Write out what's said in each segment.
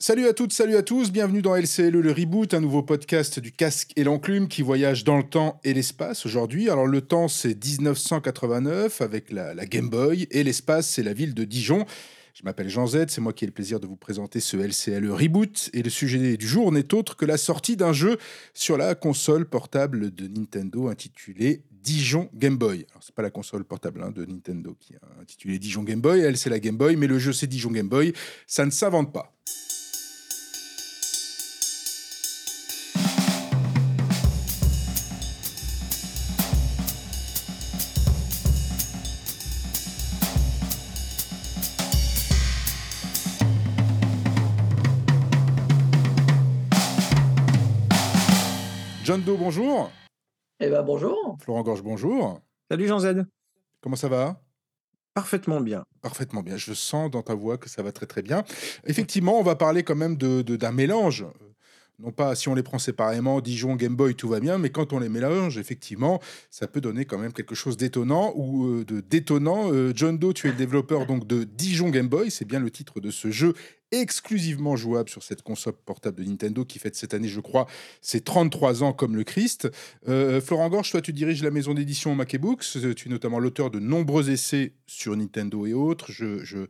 Salut à toutes, salut à tous, bienvenue dans LCLE le reboot, un nouveau podcast du casque et l'enclume qui voyage dans le temps et l'espace aujourd'hui. Alors le temps c'est 1989 avec la, Game Boy et l'espace c'est la ville de Dijon. Je m'appelle Jean Z, c'est moi qui ai le plaisir de vous présenter ce LCLE reboot et le sujet du jour n'est autre que la sortie d'un jeu sur la console portable de Nintendo intitulé Dijon Game Boy. Alors, c'est pas la console portable hein, de Nintendo qui est intitulée Dijon Game Boy, elle c'est la Game Boy, mais le jeu c'est Dijon Game Boy, ça ne s'invente pas. John Doe, bonjour. Eh ben bonjour. Florent Gorge, bonjour. Salut Jean Z. Comment ça va? Parfaitement bien. Parfaitement bien. Je sens dans ta voix que ça va très très bien. Effectivement, on va parler quand même de, de- d'un mélange. Non pas si on les prend séparément, Dijon, Game Boy, tout va bien, mais quand on les mélange, effectivement, ça peut donner quand même quelque chose d'étonnant ou euh, de détonnant. Euh, John Doe, tu es le développeur donc de Dijon Game Boy, c'est bien le titre de ce jeu exclusivement jouable sur cette console portable de Nintendo qui fête cette année, je crois, ses 33 ans comme le Christ. Euh, Florent Gorge, toi, tu diriges la maison d'édition Mac et Books. Tu es notamment l'auteur de nombreux essais sur Nintendo et autres. Je,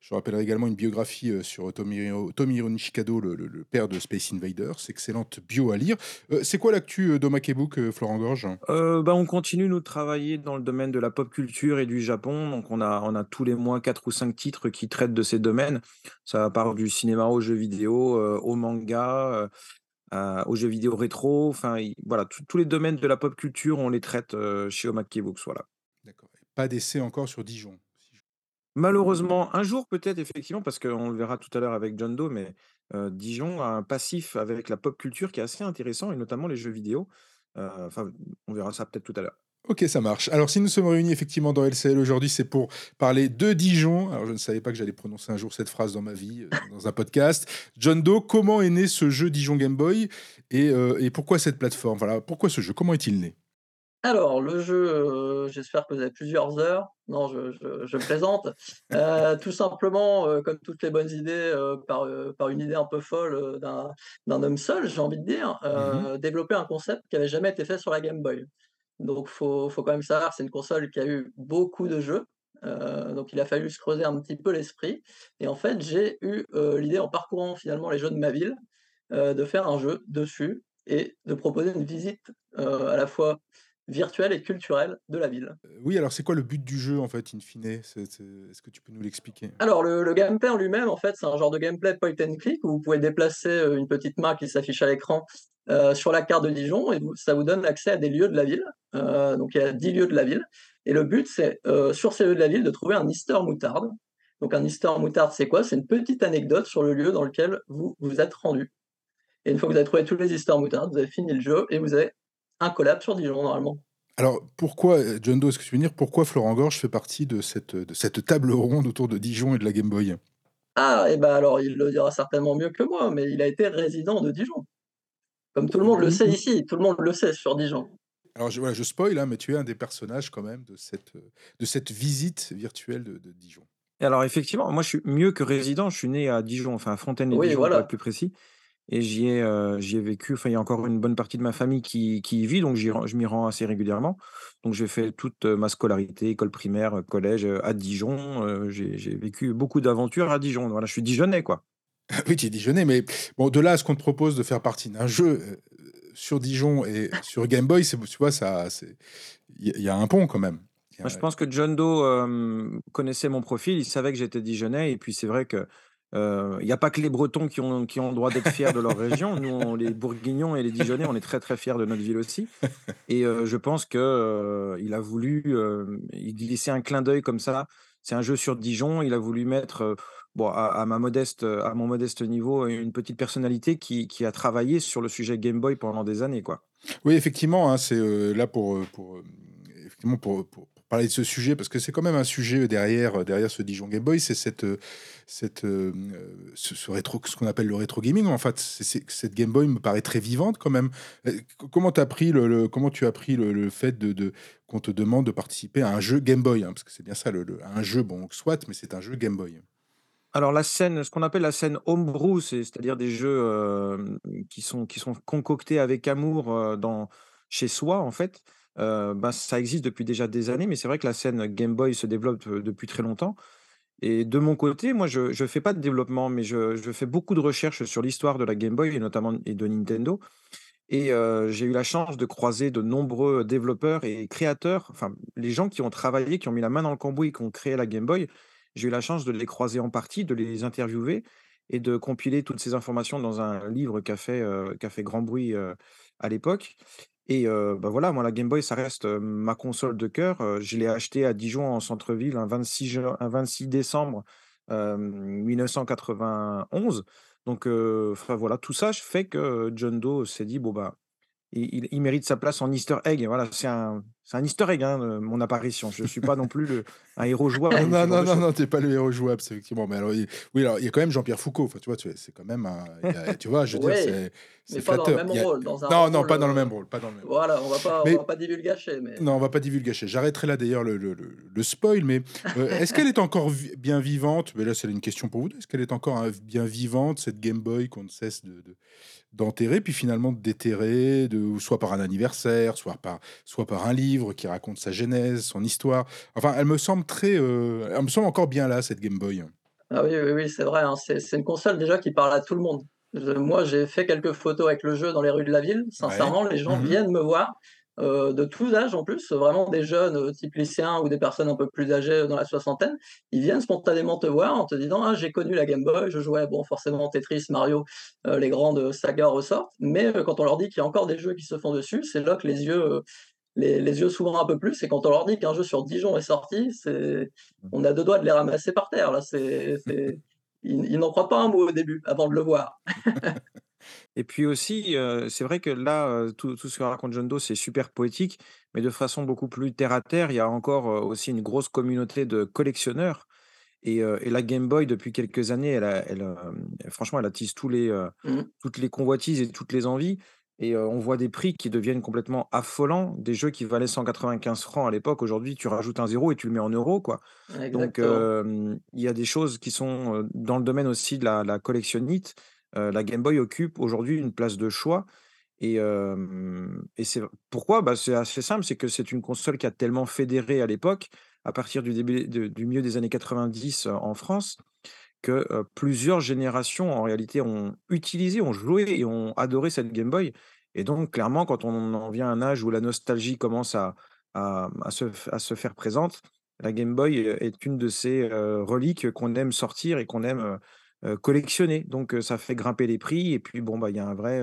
je rappellerai également une biographie euh, sur Tomihiro Nishikado, le, le- le père de Space Invaders. Excellente bio à lire. Euh, c'est quoi l'actu euh, de Mac et Book, euh, Florent Gorge? Euh, bah, on continue nous de travailler dans le domaine de la pop culture et du Japon. Donc on a, on a tous les mois quatre ou cinq titres qui traitent de ces domaines. Ça part du cinéma au jeu vidéo, euh, au manga, euh, aux jeux vidéo rétro. Enfin il- voilà, tous les domaines de la pop culture, on les traite euh, chez Omake Books. Voilà. D'accord. Pas d'essai encore sur Dijon? Malheureusement, un jour peut-être effectivement, parce qu'on le verra tout à l'heure avec John Doe, mais Dijon a un passif avec la pop culture qui est assez intéressant et notamment les jeux vidéo. Enfin, on verra ça peut-être tout à l'heure. Ok, ça marche. Alors, si nous sommes réunis effectivement dans LCL aujourd'hui, c'est pour parler de Dijon. Alors, je ne savais pas que j'allais prononcer un jour cette phrase dans ma vie, dans un podcast. John Doe, comment est né ce jeu Dijon Game Boy? Et, et pourquoi cette plateforme? Voilà, pourquoi ce jeu? Comment est-il né? Alors le jeu, euh, j'espère que vous avez plusieurs heures. Non, je, je, je plaisante. Euh, tout simplement, euh, comme toutes les bonnes idées, par, par une idée un peu folle d'un d'un homme seul, j'ai envie de dire, euh, développer un concept qui avait jamais été fait sur la Game Boy. Donc faut, faut quand même savoir, c'est une console qui a eu beaucoup de jeux. donc il a fallu se creuser un petit peu l'esprit. Et en fait, j'ai eu l'idée en parcourant finalement les jeux de ma ville, de faire un jeu dessus et de proposer une visite à la fois virtuelle et culturelle de la ville. Euh, Oui, alors c'est quoi le but du jeu en fait, in fine? Est-ce que tu peux nous l'expliquer? Alors le, le gameplay en lui-même, en fait, c'est un genre de gameplay point and click où vous pouvez déplacer euh, une petite marque qui s'affiche à l'écran euh, sur la carte de Dijon et vous- ça vous donne accès à des lieux de la ville. Euh, donc il y a 10 lieux de la ville. Et le but, c'est euh, sur ces lieux de la ville de trouver un Easter moutarde. Donc un Easter moutarde, c'est quoi? C'est une petite anecdote sur le lieu dans lequel vous vous êtes rendu. Et une fois que vous avez trouvé tous les Easter moutardes, vous avez fini le jeu et vous avez un collab sur Dijon normalement. Alors, pourquoi, euh, John Doe, est-ce que tu veux dire pourquoi Florent Gorge fait partie de cette, de cette table ronde autour de Dijon et de la Game Boy? Ah, et ben alors il le dira certainement mieux que moi, mais il a été résident de Dijon. Comme tout le monde le sait ici, tout le monde le sait sur Dijon. Alors, je, voilà, je spoil, hein, mais tu es un des personnages quand même de cette, de cette visite virtuelle de, de Dijon. Et alors effectivement, moi je suis mieux que résident, je suis né à Dijon, enfin à Fontaine-les-Dijon Oui, pour voilà. être plus précis. Et j'y ai, euh, ai vécu, enfin il y a encore une bonne partie de ma famille qui, qui y vit, donc je m'y rends assez régulièrement. Donc j'ai fait toute euh, ma scolarité, école primaire, euh, collège euh, à Dijon. euh, j'ai vécu beaucoup d'aventures à Dijon. Voilà, je suis dijonnais quoi. oui, tu es Dijonais, mais bon, de là à ce qu'on te propose de faire partie d'un jeu sur Dijon et sur Game Boy, tu vois, ça, il y, a- un pont quand même. A- Moi, je pense que John Doe euh, connaissait mon profil, il savait que j'étais dijonnais, et puis c'est vrai que il n'y a pas que les Bretons qui ont, qui ont le droit d'être fiers de leur région. Nous, on- les Bourguignons et les Dijonnais, on est très très fiers de notre ville aussi. Et je pense que euh, il a voulu glisser un clin d'œil comme ça. C'est un jeu sur Dijon. Il a voulu mettre, bon, à, à ma modeste, à mon modeste niveau, une petite personnalité qui, qui a travaillé sur le sujet Game Boy pendant des années, quoi. Oui, effectivement, hein, c'est euh, là pour, pour, euh, effectivement pour, pour- pour parler de ce sujet, parce que c'est quand même un sujet derrière, derrière ce Dijon Game Boy, c'est cette, euh, cette, euh, euh, ce, rétro, ce qu'on appelle le rétro gaming. En fait, cette Game Boy me paraît très vivante quand même. Euh, Comment, t'as pris le, comment tu as pris le, fait de, qu'on te demande de participer à un jeu Game Boy hein, Parce que c'est bien ça, un jeu, bon, soit, mais c'est un jeu Game Boy. Alors la scène, ce qu'on appelle la scène homebrew, c'est c'est-à-dire des jeux, qui sont qui sont concoctés avec amour, dans chez soi en fait, heu, bah, ça existe depuis déjà des années, mais c'est vrai que la scène Game Boy se développe, depuis très longtemps. Et de mon côté, moi je je fais pas de développement, mais je fais beaucoup de recherches sur l'histoire de la Game Boy et notamment et de Nintendo. Et j'ai eu la chance de croiser de nombreux développeurs et créateurs, enfin, les gens qui ont travaillé, qui ont mis la main dans le cambouis, qui ont créé la Game Boy. J'ai eu la chance de les croiser en partie, de les interviewer et de compiler toutes ces informations dans un livre qui a fait, qui a fait grand bruit, à l'époque et bah, voilà, moi, la Game Boy, ça reste, ma console de cœur. Je l'ai achetée à Dijon, en centre-ville, un 26 juin un 26 décembre, hem, 1991 donc voilà, tout ça fait que John Doe s'est dit: «Bon, bah, il il il mérite sa place en easter egg» voilà, c'est un c'est un easter egg, hein, heu, mon apparition. Je suis pas non plus le un héros jouable non, non, non, choses. non, tu pas le héros jouable, c'est effectivement, mais alors, il oui, alors, il y a quand même Jean-Pierre Foucault, enfin, tu vois, c'est quand même un il y a tu vois, je veux dire, Oui, c'est pas dans le même a rôle, dans un non, non, pas dans le même heu, rôle, pas dans le même voilà, on va pas on Mais va pas divulgacher, mais non, on va pas divulgacher. J'arrêterai là d'ailleurs le le le le spoil, mais, heu, est-ce qu'elle est encore vi bien vivante? Mais là, c'est une question pour vous 2. Est-ce qu'elle est encore, heu, bien vivante, cette Game Boy qu'on ne cesse de de d'enterrer, puis finalement de déterrer, de soit par un anniversaire, soit par soit par un livre? Qui raconte sa genèse, son histoire. Enfin, elle me semble très, heu, elle me semble encore bien là, cette Game Boy. ah oui, oui, oui, c'est vrai, hein, c'est une console déjà qui parle à tout le monde. Je moi, j'ai fait quelques photos avec le jeu dans les rues de la ville. Ouais. Sincèrement, les gens Mmh viennent me voir, heu, de tous âges en plus, vraiment des jeunes, heu, type lycéens ou des personnes un peu plus âgées, euh, dans la soixantaine. Ils viennent spontanément te voir en te disant: «Ah, j'ai connu la Game Boy, je jouais, bon, forcément Tetris, Mario, les grandes sagas ressortent». Mais, quand on leur dit qu'il y a encore des jeux qui se font dessus, c'est là que les yeux, les les yeux s'ouvrent un peu plus et quand on leur dit qu'un jeu sur Dijon est sorti, c'est on a 2 doigts de les ramasser par terre là, c'est c'est ils ils n'en croient pas un mot au début, avant de le voir. Et puis aussi, heu, c'est vrai que là, heu, tout tout ce que raconte John Doe, c'est super poétique, mais de façon beaucoup plus terre à terre. Il y a encore, heu, aussi une grosse communauté de collectionneurs et la Game Boy depuis quelques années, elle a elle, franchement, elle attise tous les, heu, Mmh. toutes les convoitises et toutes les envies et on voit des prix qui deviennent complètement affolants. Des jeux qui valaient 195 francs à l'époque, aujourd'hui, tu rajoutes un zéro et tu le mets en euros, quoi. Donc Exactement. il y a des choses qui sont, dans le domaine aussi de la la collectionnite. La Game Boy occupe aujourd'hui une place de choix et et c'est pourquoi? Bah, c'est assez simple, c'est que c'est une console qui a tellement fédéré à l'époque, à partir du début de du milieu des années 90, heu, en France, que, plusieurs générations en réalité ont utilisé, ont joué et ont adoré cette Game Boy et donc clairement quand on en vient à un âge où la nostalgie commence à à se faire présente, la Game Boy, est une de ces, reliques qu'on aime sortir et qu'on aime, collectionner donc ça fait grimper les prix et puis bon, bah, il y a un vrai,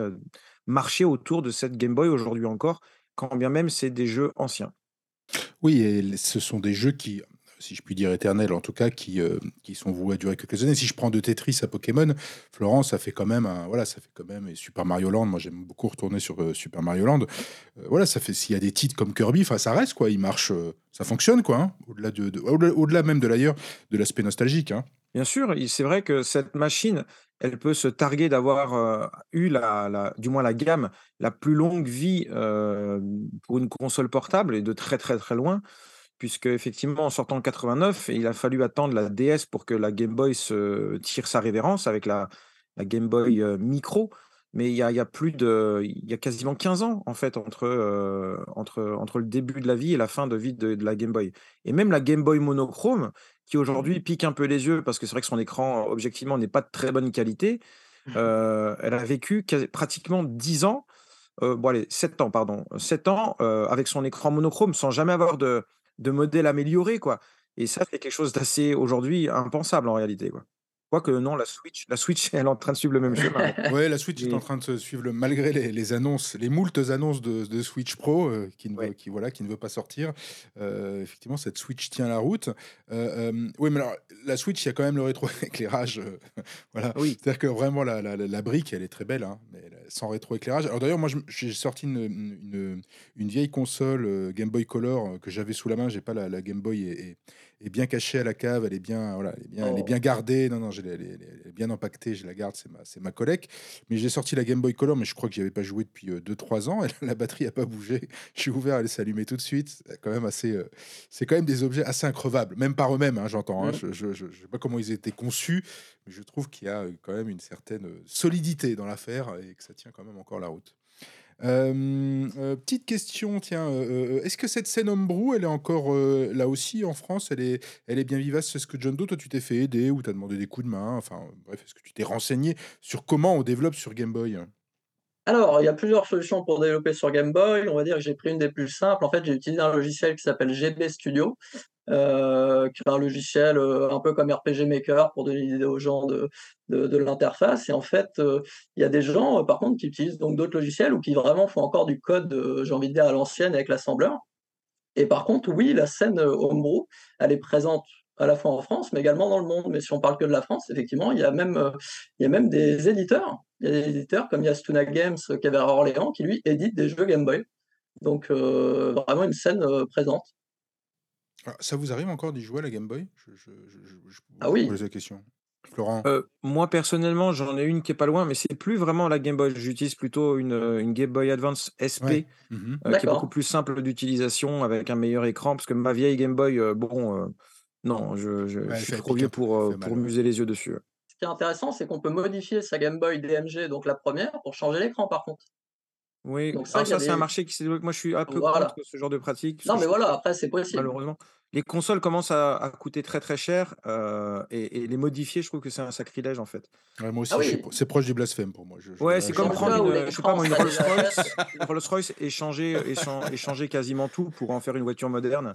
marché autour de cette Game Boy aujourd'hui encore, quand bien même c'est des jeux anciens. Oui et ce sont des jeux qui, si je puis dire éternels en tout cas, qui, heu, qui sont voués à durer quelques années. Si je prends de Tetris à Pokémon, Florent, ça fait quand même un voilà, ça fait quand même et Super Mario Land, moi j'aime beaucoup retourner sur, heu, Super Mario Land. Heu, voilà, ça fait s'il y a des titres comme Kirby, enfin ça reste quoi, il marche, ça fonctionne quoi, hein, au-delà de de au-delà même de l'ailleurs de l'aspect nostalgique, hein. Bien sûr, c'est vrai que cette machine, elle peut se targuer d'avoir, eu la du moins la gamme la plus longue vie, hem, pour une console portable et de très, très, très loin. Puisqu'effectivement, en sortant en 89, il a fallu attendre la DS pour que la Game Boy se tire sa révérence avec la la Game Boy, heu, Micro. Mais il y a il y a plus de il y a quasiment 15 ans, en fait, entre, heu, entre entre le début de la vie et la fin de vie de de la Game Boy. Et même la Game Boy monochrome, qui aujourd'hui pique un peu les yeux parce que c'est vrai que son écran, objectivement, n'est pas de très bonne qualité, heu, elle a vécu quasi pratiquement 10 ans, bon allez, 7 ans pardon, 7 ans, avec son écran monochrome sans jamais avoir de de modèle amélioré quoi et ça, c'est quelque chose d'assez aujourd'hui impensable en réalité quoi. Quoique non, la Switch la Switch, elle est en train de suivre le même chemin, ouais. Ouais, la Switch est en train de se suivre le malgré les les annonces, les moultes annonces de de Switch Pro, heu, qui ne veut ouais. qui voilà, qui ne veut pas sortir. Heu, effectivement, cette Switch tient la route. Heu, hem, oui, mais alors la Switch, il y a quand même le rétroéclairage, voilà. Oui. C'est-à-dire que vraiment la la brique, elle est très belle, hein, mais sans rétroéclairage. Alors d'ailleurs, moi, j'ai sorti une, une, une vieille console, Game Boy Color, que j'avais sous la main. J'ai pas la la Game Boy et et est bien cachée à la cave, elle est bien, voilà, elle est bien, elle est Oh. bien gardée. Non, non, je elle, est, bien empaquetée, je la garde, c'est ma, c'est ma collecte. Mais j'ai sorti la Game Boy Color, mais je crois que j'y avais pas joué depuis 2-3 ans. Et la batterie a pas bougé. J'ai ouvert, elle s'est allumée tout de suite. C'est quand même assez, euh, c'est quand même des objets assez increvables, même par eux-mêmes, hein, j'entends. hein. Mm. Je, je, je- je sais pas comment ils étaient conçus, mais je trouve qu'il y a euh, quand même une certaine euh, solidité dans l'affaire et que ça tient quand même encore la route. Euh, euh, petite question, tiens, euh, est-ce que cette scène homebrew, elle est encore là aussi en France? Elle est, elle est bien vivace? Est-ce que John Doe, toi, tu t'es fait aider ou t'as demandé des coups de main? Enfin, bref, est-ce que tu t'es renseigné sur comment on développe sur Game Boy? Alors, il y a plusieurs solutions pour développer sur Game Boy. On va dire que j'ai pris une des plus simples. En fait, j'ai utilisé un logiciel qui s'appelle GB Studio, euh, est un logiciel euh, un peu comme RPG Maker pour donner une idée aux gens de, de, l'interface. Et en fait, euh, il y a des gens, euh, par contre, qui utilisent donc d'autres logiciels ou qui vraiment font encore du code, j'ai envie de dire, à l'ancienne avec l'assembleur. Et par contre, oui, la scène homebrew, elle est présente à la fois en France, mais également dans le monde. Mais si on parle que de la France, effectivement, il y a même, il y a même des éditeurs. Il y a des éditeurs comme Yastuna Games qui est vers Orléans, qui lui édite des jeux Game Boy. Donc vraiment une scène présente. Alors, Ça vous arrive encore d'y jouer à la Game Boy? Je, je, je, je- je Ah oui. pose la question. Florent? Euh, moi, personnellement, j'en ai une qui est pas loin, mais c'est plus vraiment la Game Boy. J'utilise plutôt une, euh, une Game Boy Advance SP, Ouais. Mhm. euh, qui est beaucoup plus simple d'utilisation avec un meilleur écran, parce que ma vieille Game Boy, euh, bon, euh, non, je, je- Ouais, je elle suis trop vieux pour, euh, pour muser les yeux dessus. Ce qui est intéressant, c'est qu'on peut modifier sa Game Boy DMG, donc la première, pour changer l'écran par contre. Oui, Donc ça, c'est un marché qui s'est développé. Moi, je suis un peu Voilà. contre ce genre de pratique, Non, mais voilà, après, c'est possible. malheureusement, les consoles commencent à, à coûter très très cher, euh, et, et les modifier, je trouve que c'est un sacrilège en fait. Ouais, moi aussi, Ah oui. c'est proche du blasphème pour moi. Je, je Ouais, c'est comme prendre une, je sais pas moi, une Rolls Royce, une Rolls Royce et changer, et chan- et changer quasiment tout pour en faire une voiture moderne.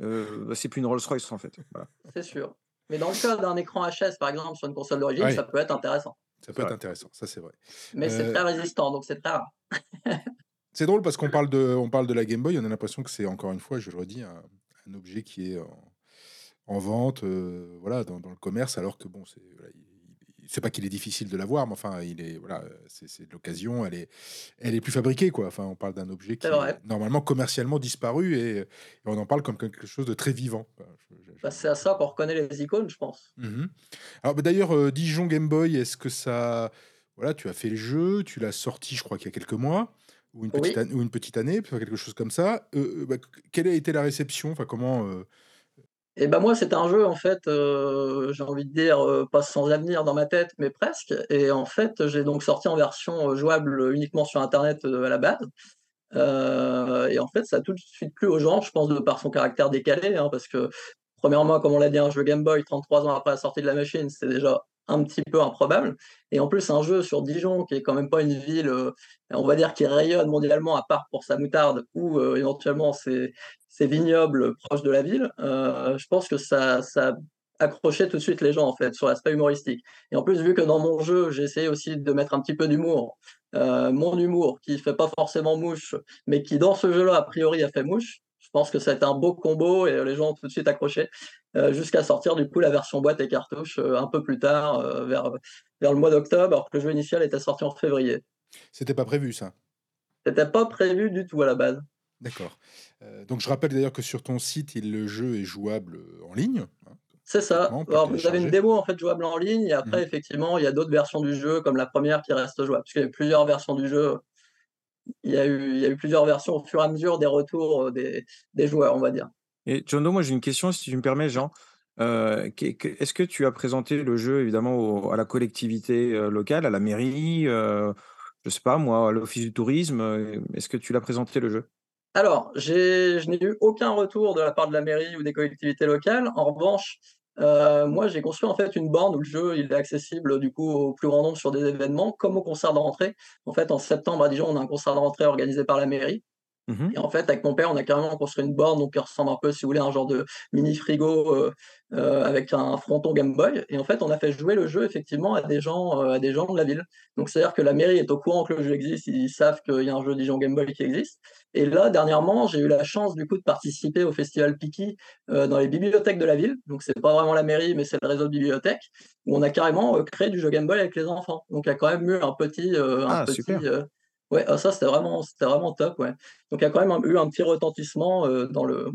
Euh, bah, c'est plus une Rolls Royce en fait. Voilà, c'est sûr. Mais dans le cas d'un écran HS, par exemple, sur une console d'origine, Ouais, ça peut être intéressant. Ça c'est peut être vrai. intéressant, ça c'est vrai. Mais c'est Euh, très résistant, donc c'est rare. c'est drôle parce qu'on parle de, on parle de la Game Boy, on a l'impression que c'est encore une fois, je le redis, un, un objet qui est en, en vente, euh, voilà, dans, dans le commerce, alors que bon, c'est voilà, c'est pas qu'il est difficile de l'avoir, mais enfin, il est voilà, c'est de l'occasion, elle est, elle est plus fabriquée quoi. Enfin, on parle d'un objet qui est normalement commercialement disparu et, et on en parle comme quelque chose de très vivant. Bah, c'est à ça qu'on reconnaît les icônes, je pense. Mhm. Alors bah, d'ailleurs, euh, Dijon Game Boy, est-ce que ça, voilà, tu as fait le jeu, tu l'as sorti, je crois qu'il y a quelques mois ou une petite Oui. ou une petite année, quelque chose comme ça. Euh, euh, bah, quelle a été la réception? Enfin, comment Et ben moi, c'était un jeu, en fait, euh, j'ai envie de dire, euh, pas sans avenir dans ma tête, mais presque. Et en fait, j'ai donc sorti en version euh, jouable uniquement sur Internet à la base. Et en fait, ça a tout de suite plu aux gens, je pense, de par son caractère décalé, hein, parce que, premièrement, comme on l'a dit, un jeu Game Boy, 33 ans après la sortie de la machine, c'est déjà un petit peu improbable. Et en plus, un jeu sur Dijon, qui est quand même pas une ville, on va dire, qui rayonne mondialement, à part pour sa moutarde, ou éventuellement ses, ses vignobles proches de la ville, euh, je pense que ça, ça a accroché tout de suite les gens, en fait, sur l'aspect humoristique. Et en plus, vu que dans mon jeu, j'ai essayé aussi de mettre un petit peu d'humour, euh, mon humour, qui fait pas forcément mouche, mais qui dans ce jeu-là, a priori, a fait mouche. Je pense que été un beau combo et les gens ont tout de suite accroché, euh, jusqu'à sortir du coup la version boîte et cartouche euh, un peu plus tard, vers, vers le mois d'octobre, alors que le jeu initial était sorti en février. c'était pas prévu ça? C'était pas prévu du tout à la base. D'accord. Euh, donc je rappelle d'ailleurs que sur ton site, il, le jeu est jouable euh, en ligne. hein, C'est ça. Alors, vous avez une démo en fait jouable en ligne, et après, Mhm. effectivement, il y a d'autres versions du jeu, comme la première qui reste jouable. Parce qu'il y a eu plusieurs versions du jeu. Il y a eu, il y a eu plusieurs versions au fur et à mesure des retours euh, des, des joueurs, on va dire. Et John Doe, moi j'ai une question, si tu me permets, Jean. Euh, Est-ce que tu as présenté le jeu évidemment au- à la collectivité locale, à la mairie, euh, je sais pas moi, à l'office du tourisme Est-ce que tu l'as présenté le jeu? Alors, je n'ai eu aucun retour de la part de la mairie ou des collectivités locales. En revanche, euh, moi, j'ai construit en fait une borne où le jeu est accessible du coup au plus grand nombre sur des événements, comme au concert de rentrée. En fait, en septembre à Dijon, on a un concert de rentrée organisé par la mairie. Mhm. Et en fait, avec mon père, on a carrément construit une borne donc, qui ressemble un peu, si vous voulez, à un genre de mini frigo euh, euh, avec un fronton Game Boy. Et en fait, on a fait jouer le jeu effectivement à des gens, euh, à des gens de la ville. Donc, c'est-à-dire que la mairie est au courant que le jeu existe, ils savent qu'il y a un jeu Dijon Game Boy qui existe. Et là, dernièrement, j'ai eu la chance du coup de participer au festival Piki dans les bibliothèques de la ville. Donc, c'est pas vraiment la mairie, mais c'est le réseau de bibliothèques où on a carrément créé du jeu Game Boy avec les enfants. Donc, il y a quand même eu un petit, un Ah, petit, Ouais, ah, ça c'était vraiment, c'était vraiment top, ouais. Donc il y a quand même un- eu un petit retentissement euh, dans le,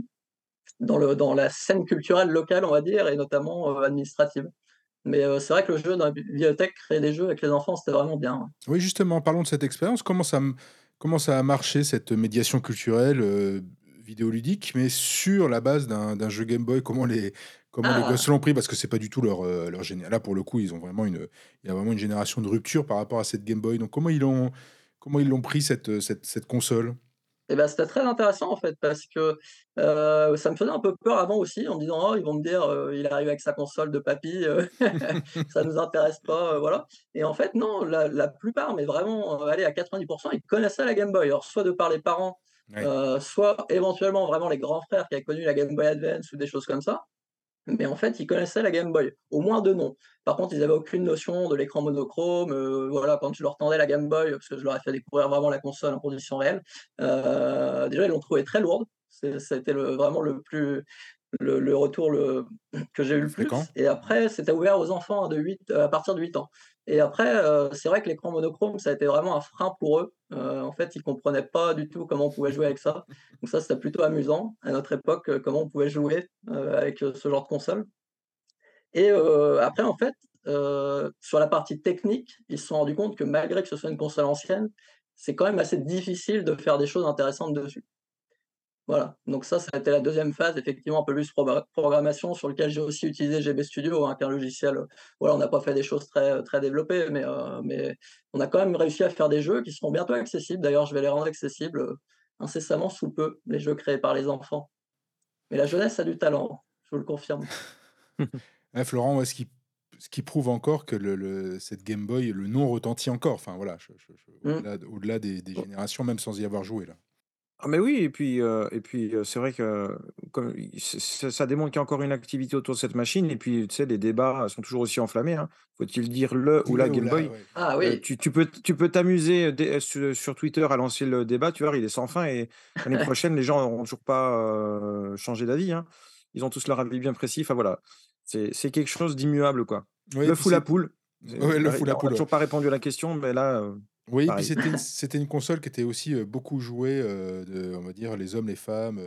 dans, le, dans la scène culturelle locale, on va dire, et notamment administrative. Mais c'est vrai que le jeu dans la bibliothèque, créer des jeux avec les enfants, c'était vraiment bien. Oui, justement, parlons de cette expérience. Comment ça, comment ça a marché, cette médiation culturelle vidéoludique, mais sur la base d'un jeu Game Boy? Comment les, comment les gosses ah! l'ont pris? Parce que c'est pas du tout leur, leur. Là, pour le coup, ils ont vraiment une, il y a vraiment une génération de rupture par rapport à cette Game Boy. Donc, comment ils l'ont, comment ils l'ont pris, cette, cette, cette console? Et ben, c'était très intéressant en fait parce que ça me faisait un peu peur avant aussi en me disant oh, ils vont me dire il arrive avec sa console de papy, ça nous intéresse pas, voilà. Et en fait non, la, plupart, mais vraiment allez à 90%, ils connaissaient la Game Boy. Alors soit de par les parents, soit éventuellement vraiment les grands frères qui avaient connu la Game Boy Advance ou des choses comme ça mais en fait, ils connaissaient la Game Boy, au moins de nom. Par contre, ils n'avaient aucune notion de l'écran monochrome. Euh, voilà, quand je leur tendais la Game Boy, parce que je leur ai fait découvrir vraiment la console en conditions réelles, euh, déjà, ils l'ont trouvé très lourde. C'était vraiment le plus, le, retour le, que j'ai eu le plus. Et après, c'était ouvert aux enfants de 8, à partir de 8 ans. Et après, euh, c'est vrai que l'écran monochrome, ça a été vraiment un frein pour eux. Euh, en fait, ils ne comprenaient pas du tout comment on pouvait jouer avec ça. Donc ça, c'était plutôt amusant à notre époque, euh, comment on pouvait jouer avec ce genre de console. Et après, en fait, sur la partie technique, ils se sont rendus compte que malgré que ce soit une console ancienne, c'est quand même assez difficile de faire des choses intéressantes dessus. Voilà, donc ça, ça a été la deuxième phase, effectivement, un peu plus programmation, sur lequel j'ai aussi utilisé GB Studio, hein, qui est un logiciel, voilà, on n'a pas fait des choses très, très développées, mais, euh, mais on a quand même réussi à faire des jeux qui seront bientôt accessibles. D'ailleurs, je vais les rendre accessibles euh, incessamment sous peu, les jeux créés par les enfants. Mais la jeunesse a du talent, je vous le confirme. Florent, ce qui, ce qui prouve encore que le, cette Game Boy, le nom retentit encore. Enfin voilà, mmh. au-delà des, des, générations, même sans y avoir joué là. Ah mais oui et puis, et puis, c'est vrai que comme ça démontre qu'il y a encore une activité autour de cette machine et puis, tu sais, les débats sont toujours aussi enflammés, hein. Faut-il dire le ou la Game Boy? Ah oui. tu tu peux tu peux t'amuser sur Twitter à lancer le débat, tu vois? Il est sans fin et l'année prochaine, les gens n'auront toujours pas, changé d'avis, hein. Ils ont tous leur avis bien précis, enfin voilà. C'est c'est quelque chose d'immuable, quoi. Le fou la poule. Ouais, le fou la poule, toujours pas répondu à la question, mais là, oui, puis c'était une, console qui était aussi beaucoup jouée, de, on va dire, les hommes, les femmes,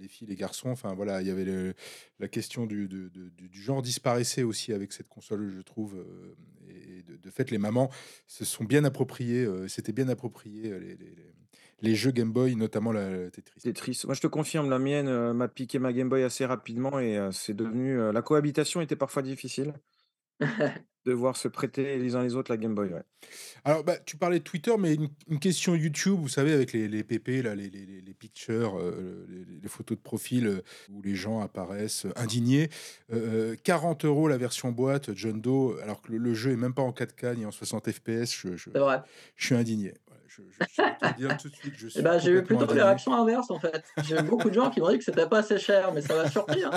les filles, les garçons. Enfin voilà, il y avait la question du, du genre disparaissait aussi avec cette console, je trouve. et de, fait, les mamans se sont bien appropriées, c'était bien approprié les, les, jeux Game Boy, notamment la Tetris. Tetris. Moi, je te confirme, la mienne m'a piqué ma Game Boy assez rapidement et c'est devenu. la cohabitation était parfois difficile. devoir se prêter les uns les autres la Game Boy. Alors, bah, tu parlais de Twitter, mais une, question YouTube, vous savez, avec les, les PP, là, les, les, les pictures, euh, les, photos de profil euh, où les gens apparaissent euh, indignés. 40 euros la version boîte, John Doe, alors que le, jeu est même pas en 4K ni en 60 FPS. Je, je, je suis indigné. Eh ben, j'ai eu plutôt des réactions inverses en fait. J'ai eu beaucoup de gens qui m'ont dit que c'était pas assez cher, mais ça m'a surpris. Hein.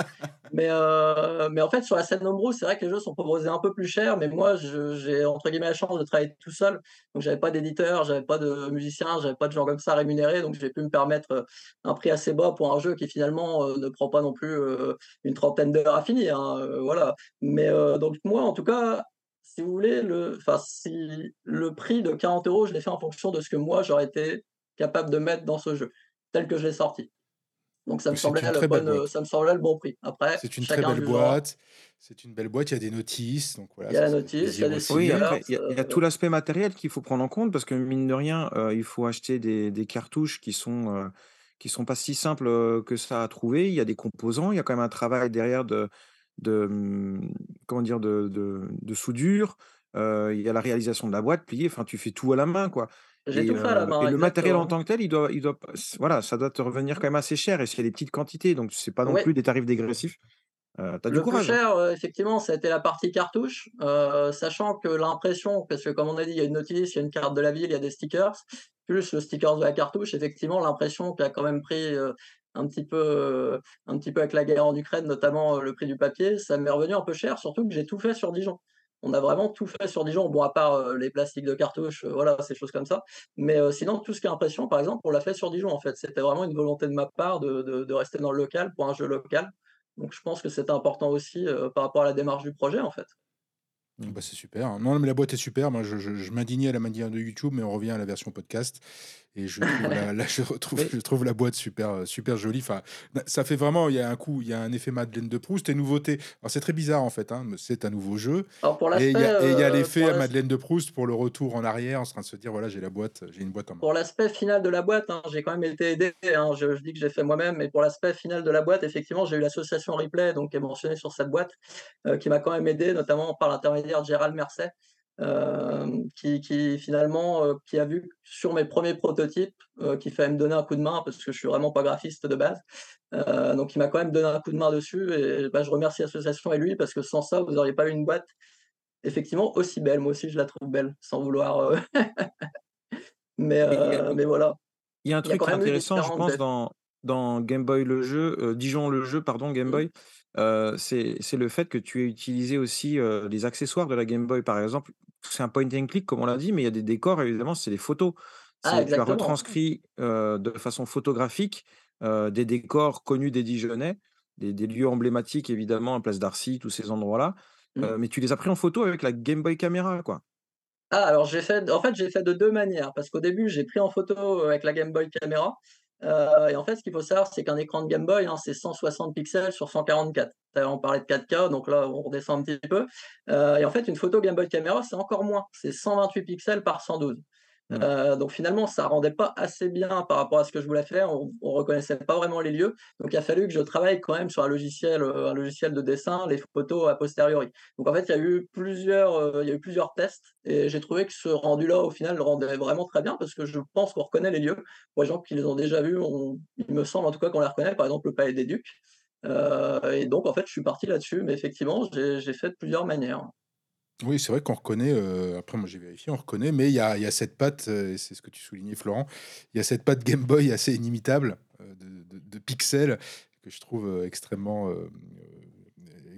Mais, euh, mais en fait, sur la scène nombreuse, c'est vrai que les jeux sont proposés un peu plus cher, mais moi, j'ai entre guillemets la chance de travailler tout seul. Donc, j'avais pas d'éditeur, j'avais pas de musicien, j'avais pas de gens comme ça rémunérés. Donc, j'ai pu me permettre euh, un prix assez bas pour un jeu qui finalement euh, ne prend pas non plus une trentaine d'heures à finir. Hein, voilà. Mais donc, moi, en tout cas, si vous voulez, le, si le prix de 40 euros, je l'ai fait en fonction de ce que moi j'aurais été capable de mettre dans ce jeu, tel que je l'ai sorti. Donc ça me, semblait le bon, ça me semblait le bon prix. Après, c'est une très belle boîte. C'est une belle boîte, il y a des notices. Donc voilà, il y a la notice, il y a des Oui, il y a, tout l'aspect matériel qu'il faut prendre en compte parce que mine de rien, euh, il faut acheter des, des cartouches qui sont, euh, qui sont pas si simples euh, que ça à trouver. Il y a des composants, il y a quand même un travail derrière de, de, comment dire, de, de, soudure. il y a la réalisation de la boîte pliée. Enfin, tu fais tout à la main, quoi. J'ai tout fait à la main. et le matériel en tant que tel, il doit, il doit, voilà, ça doit te revenir quand même assez cher. Et s'il y a des petites quantités, donc c'est pas non plus des tarifs dégressifs. Euh, as du le plus hein. cher, effectivement, ça a été la partie cartouche, sachant que l'impression, parce que comme on a dit, il y a une notice, il y a une carte de la ville, il y a des stickers, plus le sticker de la cartouche, effectivement, l'impression qui a quand même pris un petit peu, euh, un avec la guerre en Ukraine, notamment euh, le prix du papier, ça m'est revenu un peu cher, surtout que j'ai tout fait sur Dijon. On a vraiment tout fait sur Dijon, bon, à part euh, les plastiques de cartouche, voilà, ces choses comme ça. Mais sinon, tout ce qui est impression, par exemple, on l'a fait sur Dijon, en fait. C'était vraiment une volonté de ma part de, de, rester dans le local pour un jeu local. Donc, je pense que c'est important aussi par rapport à la démarche du projet, en fait. Bah, c'est super. hein. Non, mais la boîte est super. Moi, je, je, je m'indignais à la manière de YouTube, mais on revient à la version podcast. Et je trouve la, la- je retrouve, je trouve la boîte super, euh, super jolie. Enfin, ça fait vraiment, il y a un coup, il y a un effet Madeleine de Proust et nouveauté. Alors, c'est très bizarre en fait. hein, mais c'est un nouveau jeu. Alors pour Et il y a, euh, l'effet Madeleine de Proust pour le retour en arrière, en train de se dire voilà, j'ai la boîte, j'ai une boîte en main. pour l'aspect final de la boîte, hein, j'ai quand même été aidé. hein, je, je dis que j'ai fait moi-même, mais pour l'aspect final de la boîte, effectivement, j'ai eu l'association Replay, donc qui est mentionnée sur cette boîte, euh, qui m'a quand même aidé, notamment par l'intermédiaire de Gérald Mercet, euh, qui, qui finalement, euh, qui a vu sur mes premiers prototypes, euh, qui fallait me donner un coup de main parce que je suis vraiment pas graphiste de base. Donc il m'a quand même donné un coup de main dessus et bah, je remercie l'association et lui parce que sans ça, vous n'auriez pas eu une boîte effectivement aussi belle. Moi aussi, je la trouve belle, sans vouloir. mais, euh, mais voilà. il y a un a truc intéressant, je pense, dans, dans Game Boy le jeu, euh, Dijon le jeu, pardon, Game Mm. Boy, euh, c'est c'est le fait que tu aies utilisé aussi euh, les accessoires de la Game Boy, par exemple. C'est un point and click, comme on l'a dit, mais il y a des décors, évidemment, c'est des photos. Ah, tu as retranscrit euh, de façon photographique des décors connus des Dijonnais, des, des lieux emblématiques, évidemment, à Place d'Arcy, tous ces endroits-là. Mm. Euh, mais tu les as pris en photo avec la Game Boy Caméra, quoi. Ah, alors j'ai fait, en fait, j'ai fait de deux manières, parce qu'au début, j'ai pris en photo avec la Game Boy Camera. Euh, et en fait, ce qu'il faut savoir, c'est qu'un écran de Game Boy, hein, c'est 160 pixels sur 144. D'ailleurs, On parlait de 4K, donc là, on redescend un petit peu. Euh, et en fait, une photo Game Boy Camera, c'est encore moins. C'est 128 pixels par 112. Mm. Euh, donc finalement, ça rendait pas assez bien par rapport à ce que je voulais faire. On, on reconnaissait pas vraiment les lieux. Donc il a fallu que je travaille quand même sur un logiciel, euh, un logiciel de dessin, les photos a posteriori. Donc en fait, il y a eu plusieurs, euh, il eu plusieurs tests et j'ai trouvé que ce rendu-là, au final, le rendait vraiment très bien parce que je pense qu'on reconnaît les lieux. Pour les gens qui les ont déjà vus, il me semble en tout cas qu'on les reconnaît. Par exemple, le Palais des Ducs. Et donc en fait, je suis parti là-dessus. Mais effectivement, j'ai fait de plusieurs manières. Oui, c'est vrai qu'on reconnaît, euh, après moi j'ai vérifié, on reconnaît, mais il y a, cette patte, euh, c'est ce que tu soulignais Florent, il y a cette patte Game Boy assez inimitable euh, de, pixels que je trouve euh, extrêmement,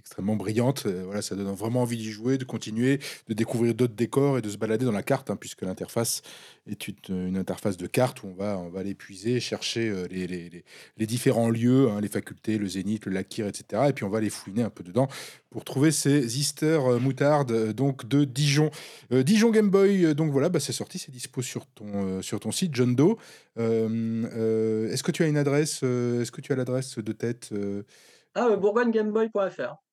extrêmement brillante. Euh, voilà, ça donne vraiment envie d'y jouer, de continuer, de découvrir d'autres décors et de se balader dans la carte, hein, puisque l'interface est une, interface de carte où on va, on va aller puiser, chercher euh, les, différents lieux, hein, les facultés, le zénith, le lakir, etc. Et puis on va les fouiner un peu dedans pour trouver ces Easter euh, moutardes donc de Dijon. Dijon Game Boy, donc voilà, bah, c'est sorti, c'est dispo sur ton, sur ton site, John Doe. Est-ce que tu as une adresse Est-ce que tu as l'adresse de tête Ah, bourgognegameboy.fr.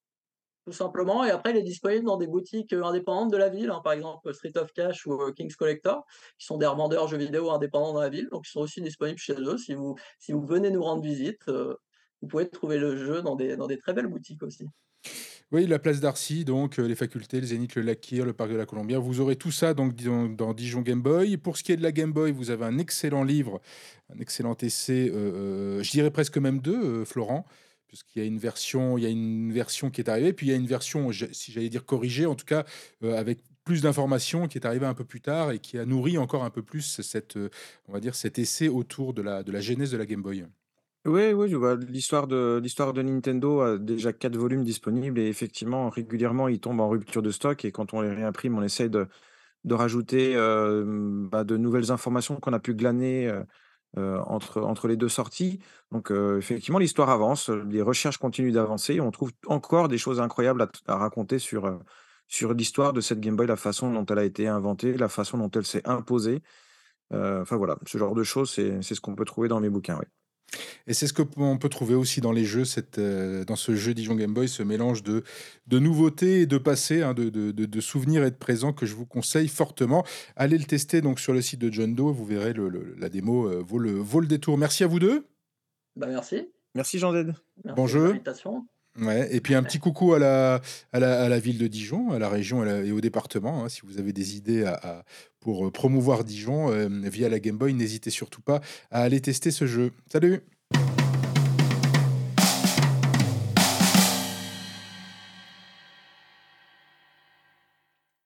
tout simplement. Et après, il est disponible dans des boutiques euh, indépendantes de la ville, hein, par exemple Street of Cash ou euh, King's Collector, qui sont des revendeurs jeux vidéo indépendants dans la ville. Donc, ils sont aussi disponibles chez eux. Si vous, si vous venez nous rendre visite, euh, vous pouvez trouver le jeu dans des, dans des très belles boutiques aussi. Oui, la place d'Arcy, donc euh, les facultés, le Zénith, le Lakir, le parc de la Colombière. Vous aurez tout ça donc, dans, Dijon Game Boy. Pour ce qui est de la Game Boy, vous avez un excellent livre, un excellent essai, euh, euh, je dirais presque même deux, euh, Florent, puisqu'il y a une version, il y a une version qui est arrivée, puis il y a une version, si j'allais dire corrigée, en tout cas euh, avec plus d'informations qui est arrivée un peu plus tard et qui a nourri encore un peu plus cette, euh, on va dire, cet essai autour de la, de la genèse de la Game Boy. Oui, oui, l'histoire de l'histoire de Nintendo a déjà quatre volumes disponibles et effectivement, régulièrement, ils tombent en rupture de stock et quand on les réimprime, on essaye de, de rajouter euh, bah, de nouvelles informations qu'on a pu glaner euh, euh, entre, les deux sorties. Donc, euh, effectivement, l'histoire avance, les recherches continuent d'avancer on trouve encore des choses incroyables à, raconter sur, euh, l'histoire de cette Game Boy, la façon dont elle a été inventée, la façon dont elle s'est imposée. Euh, Enfin voilà, ce genre de choses, c'est ce qu'on peut trouver dans mes bouquins. Et c'est ce qu'on peut trouver aussi dans les jeux, cette, euh, dans ce jeu Dijon Game Boy, ce mélange de, de nouveautés et de passé, hein, de, de, de- de souvenirs et de présents que je vous conseille fortement. Allez le tester donc sur le site de John Doe, vous verrez le, le- la démo euh, vaut, le, vaut le détour. Merci à vous deux. Bah, merci. Merci Jean-Zed. Merci Bon jeu. Ouais, et puis un petit coucou à la, à la, à la ville de Dijon, à la région et, la- et au département. hein, si vous avez des idées à, à- pour euh, promouvoir Dijon euh, via la Game Boy, n'hésitez surtout pas à aller tester ce jeu. Salut